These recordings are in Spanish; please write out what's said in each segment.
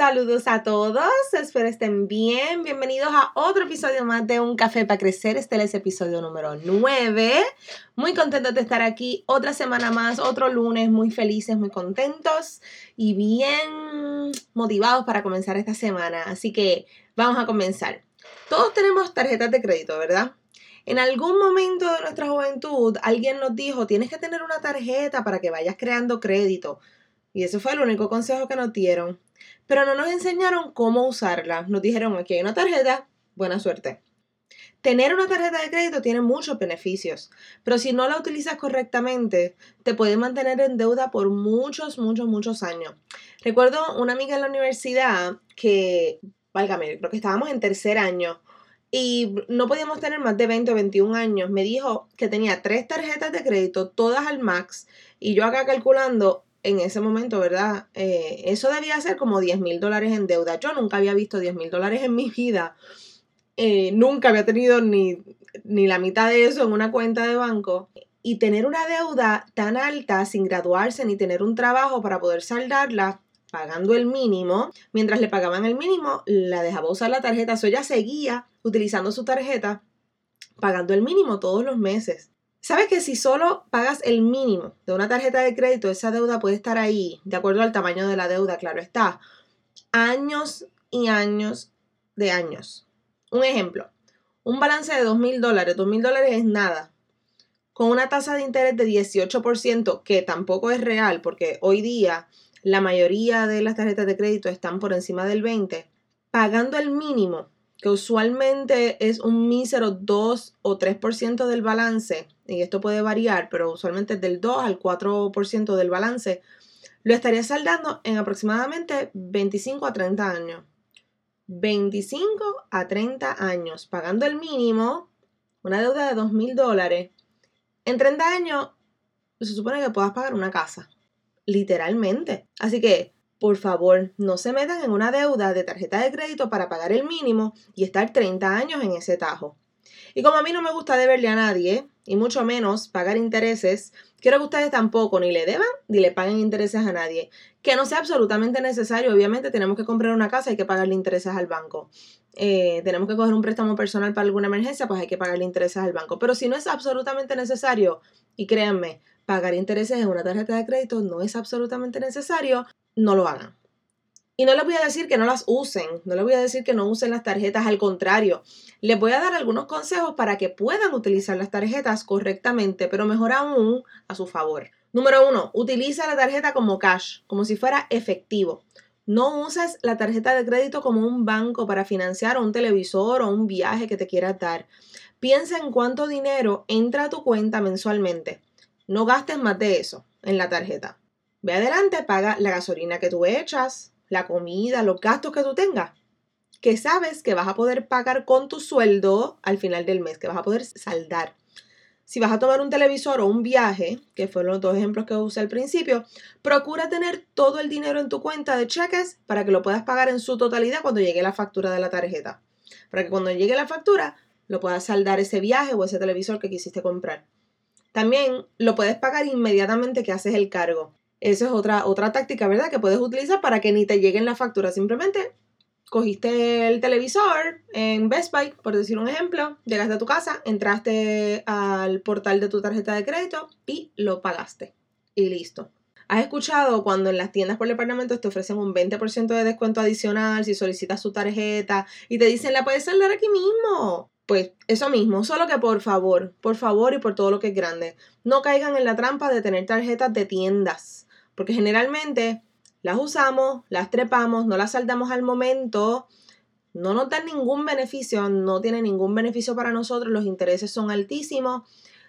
Saludos a todos, espero estén bien. Bienvenidos a otro episodio más de Un Café para Crecer. Este es el episodio número 9. Muy contentos de estar aquí otra semana más, otro lunes, muy felices, muy contentos y bien motivados para comenzar esta semana. Así que vamos a comenzar. Todos tenemos tarjetas de crédito, ¿verdad? En algún momento de nuestra juventud alguien nos dijo, tienes que tener una tarjeta para que vayas creando crédito. Y ese fue el único consejo que nos dieron pero no nos enseñaron cómo usarla. Nos dijeron, aquí hay una tarjeta, buena suerte. Tener una tarjeta de crédito tiene muchos beneficios, pero si no la utilizas correctamente, te puede mantener en deuda por muchos, muchos, muchos años. Recuerdo una amiga en la universidad que, válgame, creo que estábamos en tercer año y no podíamos tener más de 20 o 21 años. Me dijo que tenía tres tarjetas de crédito, todas al max, y yo acá calculando, en ese momento, ¿verdad? Eh, eso debía ser como 10 mil dólares en deuda. Yo nunca había visto 10 mil dólares en mi vida. Eh, nunca había tenido ni, ni la mitad de eso en una cuenta de banco. Y tener una deuda tan alta sin graduarse ni tener un trabajo para poder saldarla, pagando el mínimo, mientras le pagaban el mínimo, la dejaba usar la tarjeta. So ella seguía utilizando su tarjeta, pagando el mínimo todos los meses. ¿Sabes que si solo pagas el mínimo de una tarjeta de crédito, esa deuda puede estar ahí, de acuerdo al tamaño de la deuda, claro está, años y años de años? Un ejemplo, un balance de dos mil dólares, dos mil dólares es nada, con una tasa de interés de 18%, que tampoco es real, porque hoy día la mayoría de las tarjetas de crédito están por encima del 20%, pagando el mínimo que usualmente es un mísero 2 o 3% del balance, y esto puede variar, pero usualmente es del 2 al 4% del balance, lo estaría saldando en aproximadamente 25 a 30 años. 25 a 30 años, pagando el mínimo, una deuda de 2 mil dólares. En 30 años se supone que puedas pagar una casa, literalmente. Así que por favor, no se metan en una deuda de tarjeta de crédito para pagar el mínimo y estar 30 años en ese tajo. Y como a mí no me gusta deberle a nadie, y mucho menos pagar intereses, quiero que ustedes tampoco ni le deban ni le paguen intereses a nadie. Que no sea absolutamente necesario. Obviamente tenemos que comprar una casa, hay que pagarle intereses al banco. Eh, tenemos que coger un préstamo personal para alguna emergencia, pues hay que pagarle intereses al banco. Pero si no es absolutamente necesario, y créanme, pagar intereses en una tarjeta de crédito no es absolutamente necesario, no lo hagan. Y no les voy a decir que no las usen, no les voy a decir que no usen las tarjetas, al contrario, les voy a dar algunos consejos para que puedan utilizar las tarjetas correctamente, pero mejor aún a su favor. Número uno, utiliza la tarjeta como cash, como si fuera efectivo. No uses la tarjeta de crédito como un banco para financiar un televisor o un viaje que te quieras dar. Piensa en cuánto dinero entra a tu cuenta mensualmente. No gastes más de eso en la tarjeta. Ve adelante, paga la gasolina que tú echas, la comida, los gastos que tú tengas, que sabes que vas a poder pagar con tu sueldo al final del mes, que vas a poder saldar. Si vas a tomar un televisor o un viaje, que fueron los dos ejemplos que usé al principio, procura tener todo el dinero en tu cuenta de cheques para que lo puedas pagar en su totalidad cuando llegue la factura de la tarjeta. Para que cuando llegue la factura lo puedas saldar ese viaje o ese televisor que quisiste comprar. También lo puedes pagar inmediatamente que haces el cargo. Esa es otra, otra táctica, ¿verdad? Que puedes utilizar para que ni te lleguen las facturas. Simplemente cogiste el televisor en Best Buy, por decir un ejemplo, llegaste a tu casa, entraste al portal de tu tarjeta de crédito y lo pagaste. Y listo. ¿Has escuchado cuando en las tiendas por departamentos te ofrecen un 20% de descuento adicional si solicitas su tarjeta y te dicen la puedes saldar aquí mismo? Pues eso mismo, solo que por favor, por favor y por todo lo que es grande, no caigan en la trampa de tener tarjetas de tiendas, porque generalmente las usamos, las trepamos, no las saldamos al momento, no nos ningún beneficio, no tiene ningún beneficio para nosotros, los intereses son altísimos,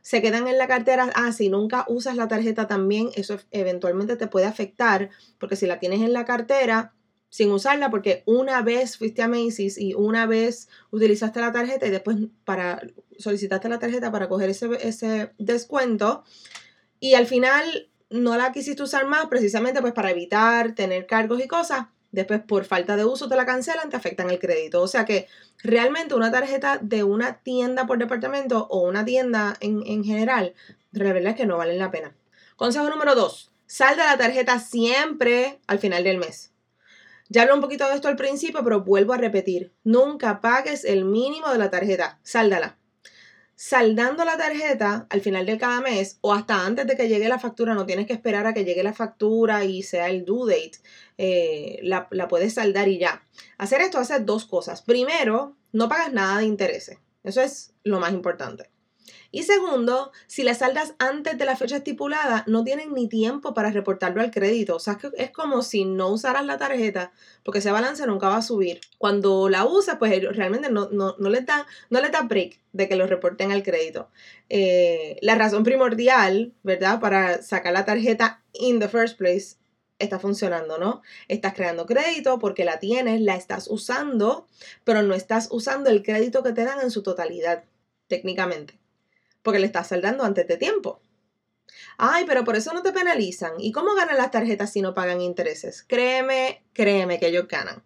se quedan en la cartera, ah, si nunca usas la tarjeta también, eso eventualmente te puede afectar, porque si la tienes en la cartera sin usarla, porque una vez fuiste a Macy's y una vez utilizaste la tarjeta y después para solicitaste la tarjeta para coger ese descuento y al final no la quisiste usar más precisamente pues para evitar tener cargos y cosas, después por falta de uso te la cancelan, te afectan el crédito. O sea que realmente una tarjeta de una tienda por departamento o una tienda en, general, la verdad es que no valen la pena. Consejo número dos, salda la tarjeta siempre al final del mes. Ya hablé un poquito de esto al principio, pero vuelvo a repetir, nunca pagues el mínimo de la tarjeta, sáldala saldando la tarjeta al final de cada mes o hasta antes de que llegue la factura, no tienes que esperar a que llegue la factura y sea el due date, eh, la, la, puedes saldar y ya. Hacer esto hace dos cosas. Primero, no pagas nada de intereses. Eso es lo más importante. Y segundo, si la saldas antes de la fecha estipulada, no tienen ni tiempo para reportarlo al crédito. O sea, es como si no usaras la tarjeta, porque ese balance nunca va a subir. Cuando la usas, pues realmente no, no, no les da, no break de que lo reporten al crédito. Eh, la razón primordial, ¿verdad? Para sacar la tarjeta in the first place está funcionando, ¿no? Estás creando crédito porque la tienes, la estás usando, pero no estás usando el crédito que te dan en su totalidad, técnicamente porque le estás saldando antes de tiempo. Ay, pero por eso no te penalizan. ¿Y cómo ganan las tarjetas si no pagan intereses? Créeme, créeme que ellos ganan.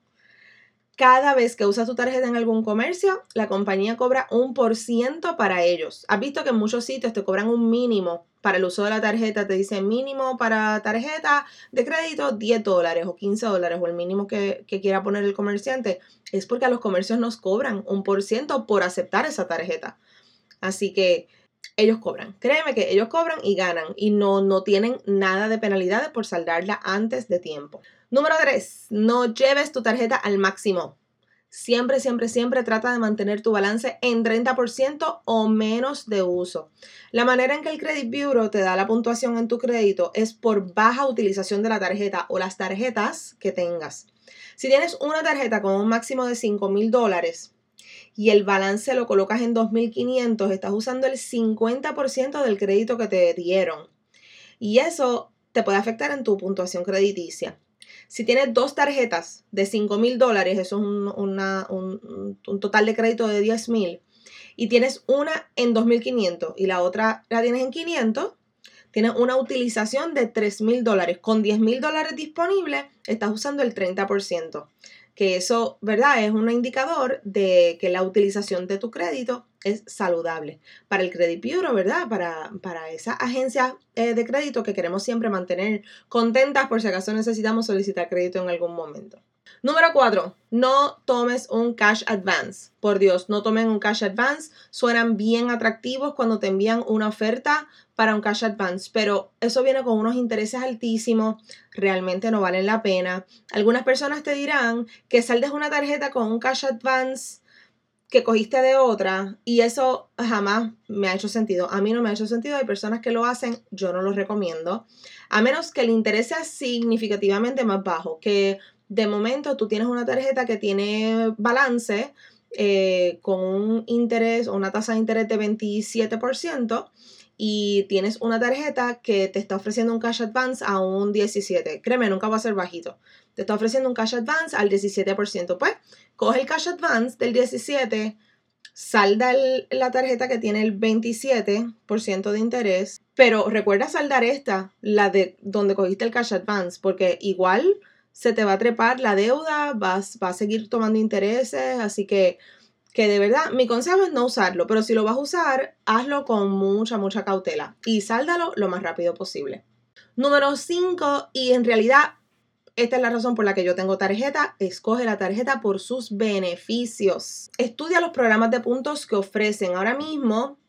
Cada vez que usas tu tarjeta en algún comercio, la compañía cobra un por ciento para ellos. Has visto que en muchos sitios te cobran un mínimo para el uso de la tarjeta. Te dicen mínimo para tarjeta de crédito 10 dólares o 15 dólares o el mínimo que, que quiera poner el comerciante. Es porque a los comercios nos cobran un por ciento por aceptar esa tarjeta. Así que ellos cobran. Créeme que ellos cobran y ganan y no, no tienen nada de penalidades por saldarla antes de tiempo. Número 3. No lleves tu tarjeta al máximo. Siempre, siempre, siempre trata de mantener tu balance en 30% o menos de uso. La manera en que el Credit Bureau te da la puntuación en tu crédito es por baja utilización de la tarjeta o las tarjetas que tengas. Si tienes una tarjeta con un máximo de 5 mil dólares, y el balance lo colocas en 2.500, estás usando el 50% del crédito que te dieron. Y eso te puede afectar en tu puntuación crediticia. Si tienes dos tarjetas de 5 mil dólares, eso es un, total de crédito de 10 mil, y tienes una en 2.500 y la otra la tienes en 500, tienes una utilización de 3 mil dólares. Con 10 mil dólares disponibles, estás usando el 30% que eso, ¿verdad? Es un indicador de que la utilización de tu crédito es saludable. Para el Credit Bureau, ¿verdad? Para, para esa agencia eh, de crédito que queremos siempre mantener contentas por si acaso necesitamos solicitar crédito en algún momento. Número 4. No tomes un cash advance. Por Dios, no tomen un cash advance. Suenan bien atractivos cuando te envían una oferta para un cash advance, pero eso viene con unos intereses altísimos, realmente no valen la pena. Algunas personas te dirán que saldes una tarjeta con un cash advance que cogiste de otra y eso jamás me ha hecho sentido. A mí no me ha hecho sentido, hay personas que lo hacen, yo no lo recomiendo, a menos que el interés sea significativamente más bajo, que de momento tú tienes una tarjeta que tiene balance eh, con un interés o una tasa de interés de 27% y tienes una tarjeta que te está ofreciendo un cash advance a un 17%. Créeme, nunca va a ser bajito. Te está ofreciendo un cash advance al 17%. Pues coge el cash advance del 17%, salda la tarjeta que tiene el 27% de interés, pero recuerda saldar esta, la de donde cogiste el cash advance, porque igual se te va a trepar la deuda, vas, va a seguir tomando intereses, así que, que de verdad, mi consejo es no usarlo, pero si lo vas a usar, hazlo con mucha, mucha cautela y sáldalo lo más rápido posible. Número 5, y en realidad esta es la razón por la que yo tengo tarjeta. Escoge la tarjeta por sus beneficios. Estudia los programas de puntos que ofrecen. Ahora mismo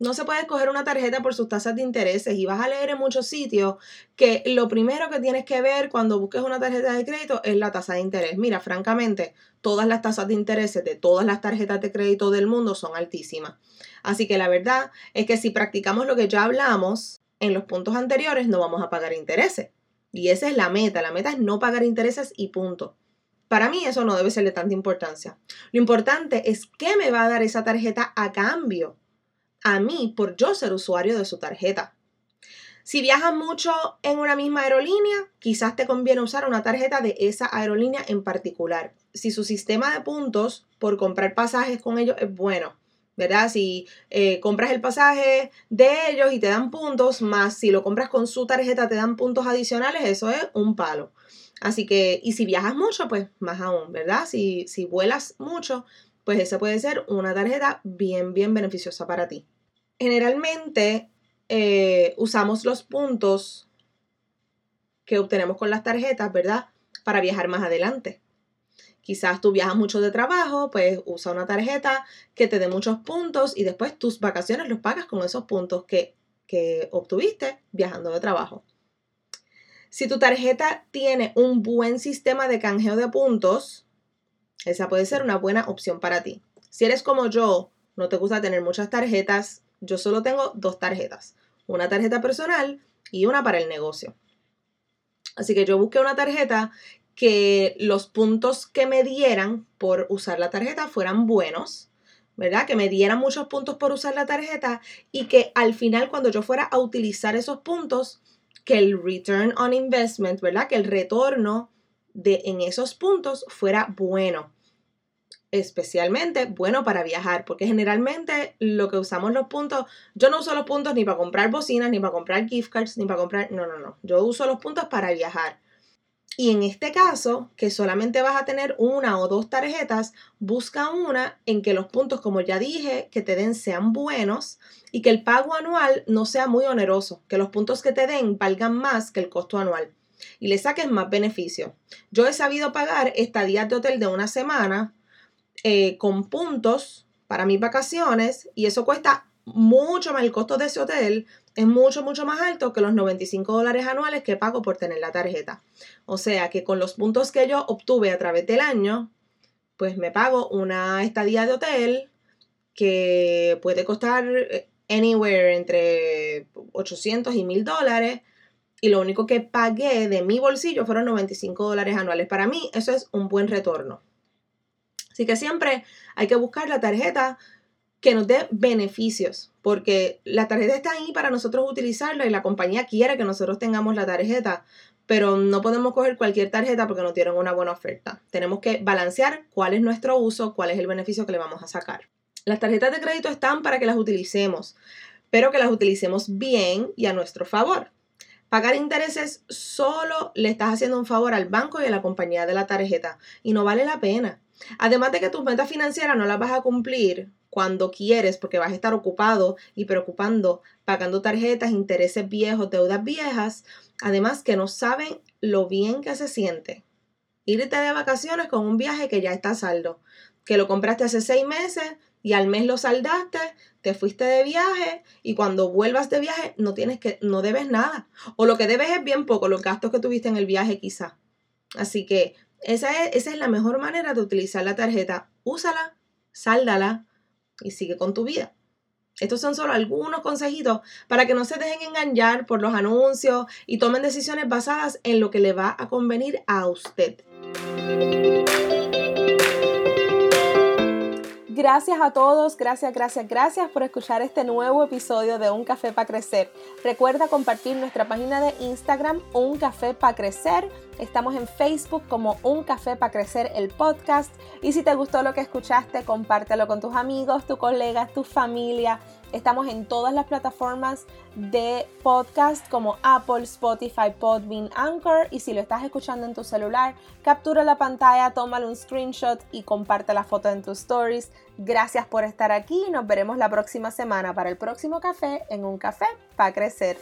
No se puede escoger una tarjeta por sus tasas de intereses y vas a leer en muchos sitios que lo primero que tienes que ver cuando busques una tarjeta de crédito es la tasa de interés. Mira, francamente, todas las tasas de intereses de todas las tarjetas de crédito del mundo son altísimas. Así que la verdad es que si practicamos lo que ya hablamos en los puntos anteriores, no vamos a pagar intereses. Y esa es la meta. La meta es no pagar intereses y punto. Para mí eso no debe ser de tanta importancia. Lo importante es qué me va a dar esa tarjeta a cambio a mí por yo ser usuario de su tarjeta. Si viajas mucho en una misma aerolínea, quizás te conviene usar una tarjeta de esa aerolínea en particular. Si su sistema de puntos por comprar pasajes con ellos es bueno, ¿verdad? Si eh, compras el pasaje de ellos y te dan puntos, más si lo compras con su tarjeta te dan puntos adicionales, eso es un palo. Así que, y si viajas mucho, pues más aún, ¿verdad? Si, si vuelas mucho, pues esa puede ser una tarjeta bien, bien beneficiosa para ti generalmente eh, usamos los puntos que obtenemos con las tarjetas, ¿verdad? Para viajar más adelante. Quizás tú viajas mucho de trabajo, pues usa una tarjeta que te dé muchos puntos y después tus vacaciones los pagas con esos puntos que, que obtuviste viajando de trabajo. Si tu tarjeta tiene un buen sistema de canjeo de puntos, esa puede ser una buena opción para ti. Si eres como yo, no te gusta tener muchas tarjetas, yo solo tengo dos tarjetas, una tarjeta personal y una para el negocio. Así que yo busqué una tarjeta que los puntos que me dieran por usar la tarjeta fueran buenos, ¿verdad? Que me dieran muchos puntos por usar la tarjeta y que al final cuando yo fuera a utilizar esos puntos, que el return on investment, ¿verdad? Que el retorno de en esos puntos fuera bueno especialmente bueno para viajar, porque generalmente lo que usamos los puntos, yo no uso los puntos ni para comprar bocinas, ni para comprar gift cards, ni para comprar, no, no, no, yo uso los puntos para viajar. Y en este caso, que solamente vas a tener una o dos tarjetas, busca una en que los puntos, como ya dije, que te den sean buenos y que el pago anual no sea muy oneroso, que los puntos que te den valgan más que el costo anual y le saques más beneficio. Yo he sabido pagar estadías de hotel de una semana eh, con puntos para mis vacaciones y eso cuesta mucho más, el costo de ese hotel es mucho, mucho más alto que los 95 dólares anuales que pago por tener la tarjeta. O sea que con los puntos que yo obtuve a través del año, pues me pago una estadía de hotel que puede costar eh, anywhere entre 800 y 1000 dólares y lo único que pagué de mi bolsillo fueron 95 dólares anuales. Para mí eso es un buen retorno. Así que siempre hay que buscar la tarjeta que nos dé beneficios, porque la tarjeta está ahí para nosotros utilizarla y la compañía quiere que nosotros tengamos la tarjeta, pero no podemos coger cualquier tarjeta porque no tienen una buena oferta. Tenemos que balancear cuál es nuestro uso, cuál es el beneficio que le vamos a sacar. Las tarjetas de crédito están para que las utilicemos, pero que las utilicemos bien y a nuestro favor. Pagar intereses solo le estás haciendo un favor al banco y a la compañía de la tarjeta y no vale la pena. Además de que tus metas financieras no las vas a cumplir cuando quieres porque vas a estar ocupado y preocupando, pagando tarjetas, intereses viejos, deudas viejas, además que no saben lo bien que se siente. Irte de vacaciones con un viaje que ya está saldo, que lo compraste hace seis meses y al mes lo saldaste, te fuiste de viaje y cuando vuelvas de viaje no tienes que, no debes nada. O lo que debes es bien poco, los gastos que tuviste en el viaje quizá. Así que esa es, esa es la mejor manera de utilizar la tarjeta. Úsala, sáldala y sigue con tu vida. Estos son solo algunos consejitos para que no se dejen engañar por los anuncios y tomen decisiones basadas en lo que le va a convenir a usted. Gracias a todos, gracias, gracias, gracias por escuchar este nuevo episodio de Un Café para Crecer. Recuerda compartir nuestra página de Instagram, Un Café para Crecer. Estamos en Facebook como Un Café para Crecer el podcast. Y si te gustó lo que escuchaste, compártelo con tus amigos, tus colegas, tu familia Estamos en todas las plataformas de podcast como Apple, Spotify, Podbean, Anchor. Y si lo estás escuchando en tu celular, captura la pantalla, tómale un screenshot y comparte la foto en tus stories. Gracias por estar aquí. Nos veremos la próxima semana para el próximo café en un café para crecer.